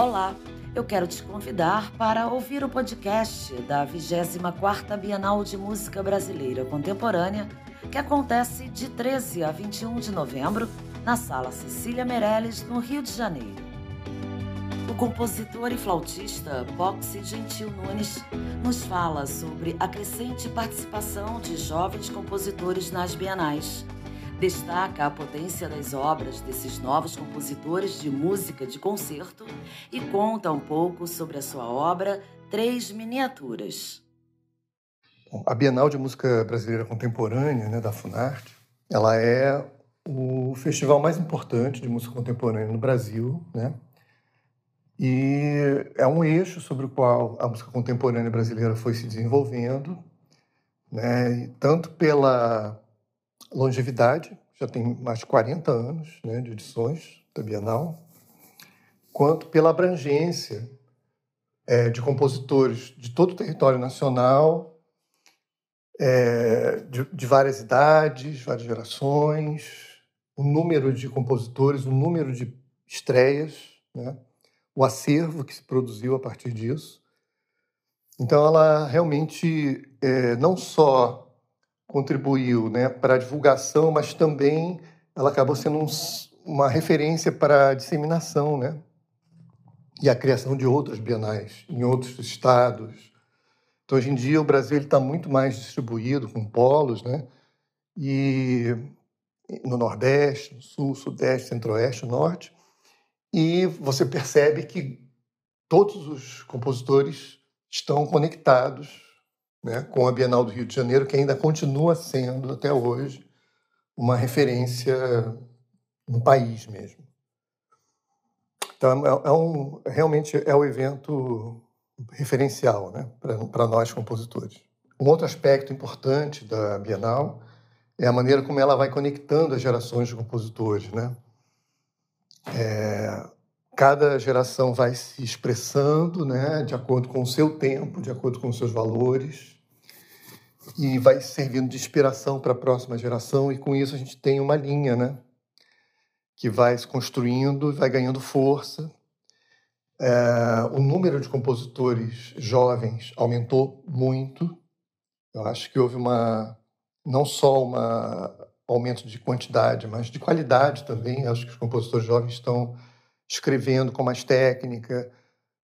Olá, eu quero te convidar para ouvir o podcast da 24ª Bienal de Música Brasileira Contemporânea, que acontece de 13 a 21 de novembro na Sala Cecília Meirelles, no Rio de Janeiro. O compositor e flautista Boxe Gentil Nunes nos fala sobre a crescente participação de jovens compositores nas bienais destaca a potência das obras desses novos compositores de música de concerto e conta um pouco sobre a sua obra Três Miniaturas. A Bienal de Música Brasileira Contemporânea, né, da Funarte, ela é o festival mais importante de música contemporânea no Brasil, né? E é um eixo sobre o qual a música contemporânea brasileira foi se desenvolvendo, né? Tanto pela longevidade, já tem mais de 40 anos né, de edições da Bienal, quanto pela abrangência é, de compositores de todo o território nacional, é, de, de, várias idades, várias gerações, o número de compositores, o número de estreias, né, o acervo que se produziu a partir disso. Então, ela realmente é, não só contribuiu né, para a divulgação, mas também ela acabou sendo um, uma referência para a disseminação né, e a criação de outras bienais em outros estados. Então, hoje em dia, o Brasil está muito mais distribuído, com polos, né, e no Nordeste, no Sul, Sudeste, Centro-Oeste, Norte, e você percebe que todos os compositores estão conectados né, com a Bienal do Rio de Janeiro, que ainda continua sendo, até hoje, uma referência no país mesmo. Então, é, é um, realmente é o evento referencial né, para nós compositores. Um outro aspecto importante da Bienal é a maneira como ela vai conectando as gerações de compositores. Né? É, cada geração vai se expressando né, de acordo com o seu tempo, de acordo com os seus valores, e vai servindo de inspiração para a próxima geração, e com isso a gente tem uma linha né, que vai se construindo, vai ganhando força. É, o número de compositores jovens aumentou muito. Eu acho que houve uma não só um aumento de quantidade, mas de qualidade também. Acho que os compositores jovens estão escrevendo com mais técnica,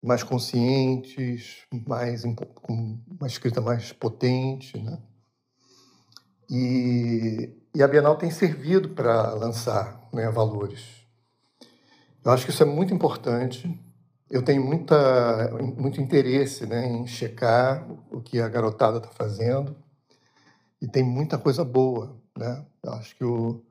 mais conscientes, mais com uma escrita mais potente, né? E, e a Bienal tem servido para lançar né, valores. Eu acho que isso é muito importante. Eu tenho muita, muito interesse né, em checar o que a garotada está fazendo e tem muita coisa boa. Né? Eu acho que o,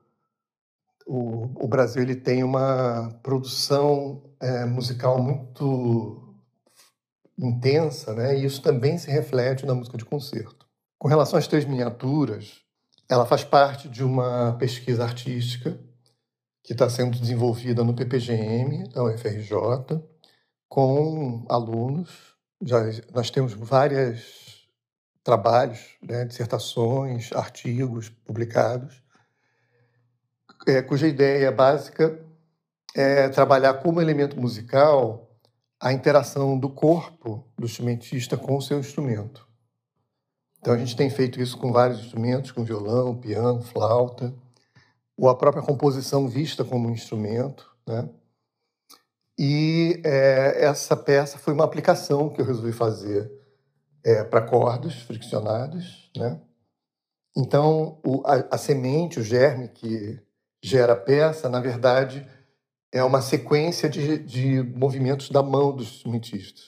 o, o Brasil ele tem uma produção é, musical muito intensa, né? E isso também se reflete na música de concerto. Com relação às três miniaturas, ela faz parte de uma pesquisa artística que está sendo desenvolvida no PPGM da UFRJ com alunos. Já nós temos vários trabalhos, né, dissertações, artigos publicados é, cuja ideia básica é trabalhar como elemento musical a interação do corpo do instrumentista com o seu instrumento. Então a gente tem feito isso com vários instrumentos, com violão, piano, flauta, ou a própria composição vista como um instrumento, né? E é, essa peça foi uma aplicação que eu resolvi fazer é, para cordas friccionadas, né? Então o, a, a semente, o germe que gera peça, na verdade, é uma sequência de, de movimentos da mão dos instrumentistas.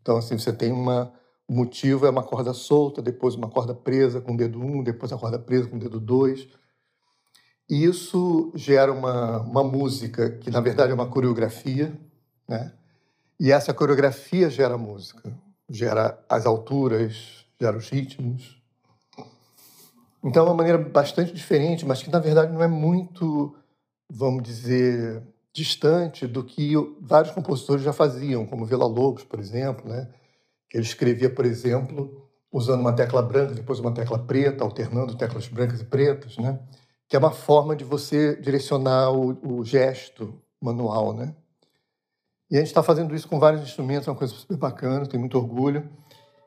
Então, assim, você tem uma. O motivo é uma corda solta, depois uma corda presa com o dedo 1, um, depois a corda presa com o dedo 2. E isso gera uma, uma música que, na verdade, é uma coreografia, né? E essa coreografia gera música, gera as alturas, gera os ritmos. Então é uma maneira bastante diferente, mas que na verdade não é muito, vamos dizer, distante do que vários compositores já faziam, como Vila Lobos, por exemplo, né? que ele escrevia, por exemplo, usando uma tecla branca, depois uma tecla preta, alternando teclas brancas e pretas, né? que é uma forma de você direcionar o, o gesto manual. Né? E a gente está fazendo isso com vários instrumentos, é uma coisa super bacana, tenho muito orgulho.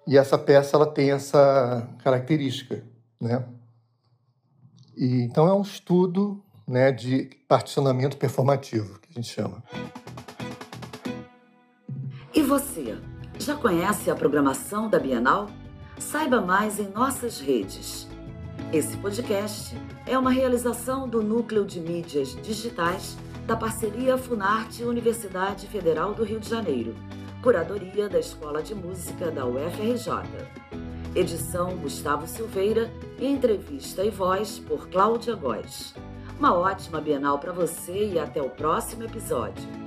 E essa peça ela tem essa característica, né? E, então é um estudo né, de particionamento performativo, que a gente chama. E você, já conhece a programação da Bienal? Saiba mais em nossas redes. Esse podcast é uma realização do Núcleo de Mídias Digitais da parceria Funarte Universidade Federal do Rio de Janeiro, curadoria da Escola de Música da UFRJ. Edição Gustavo Silveira e entrevista e voz por Cláudia Góes. Uma ótima Bienal para você e até o próximo episódio.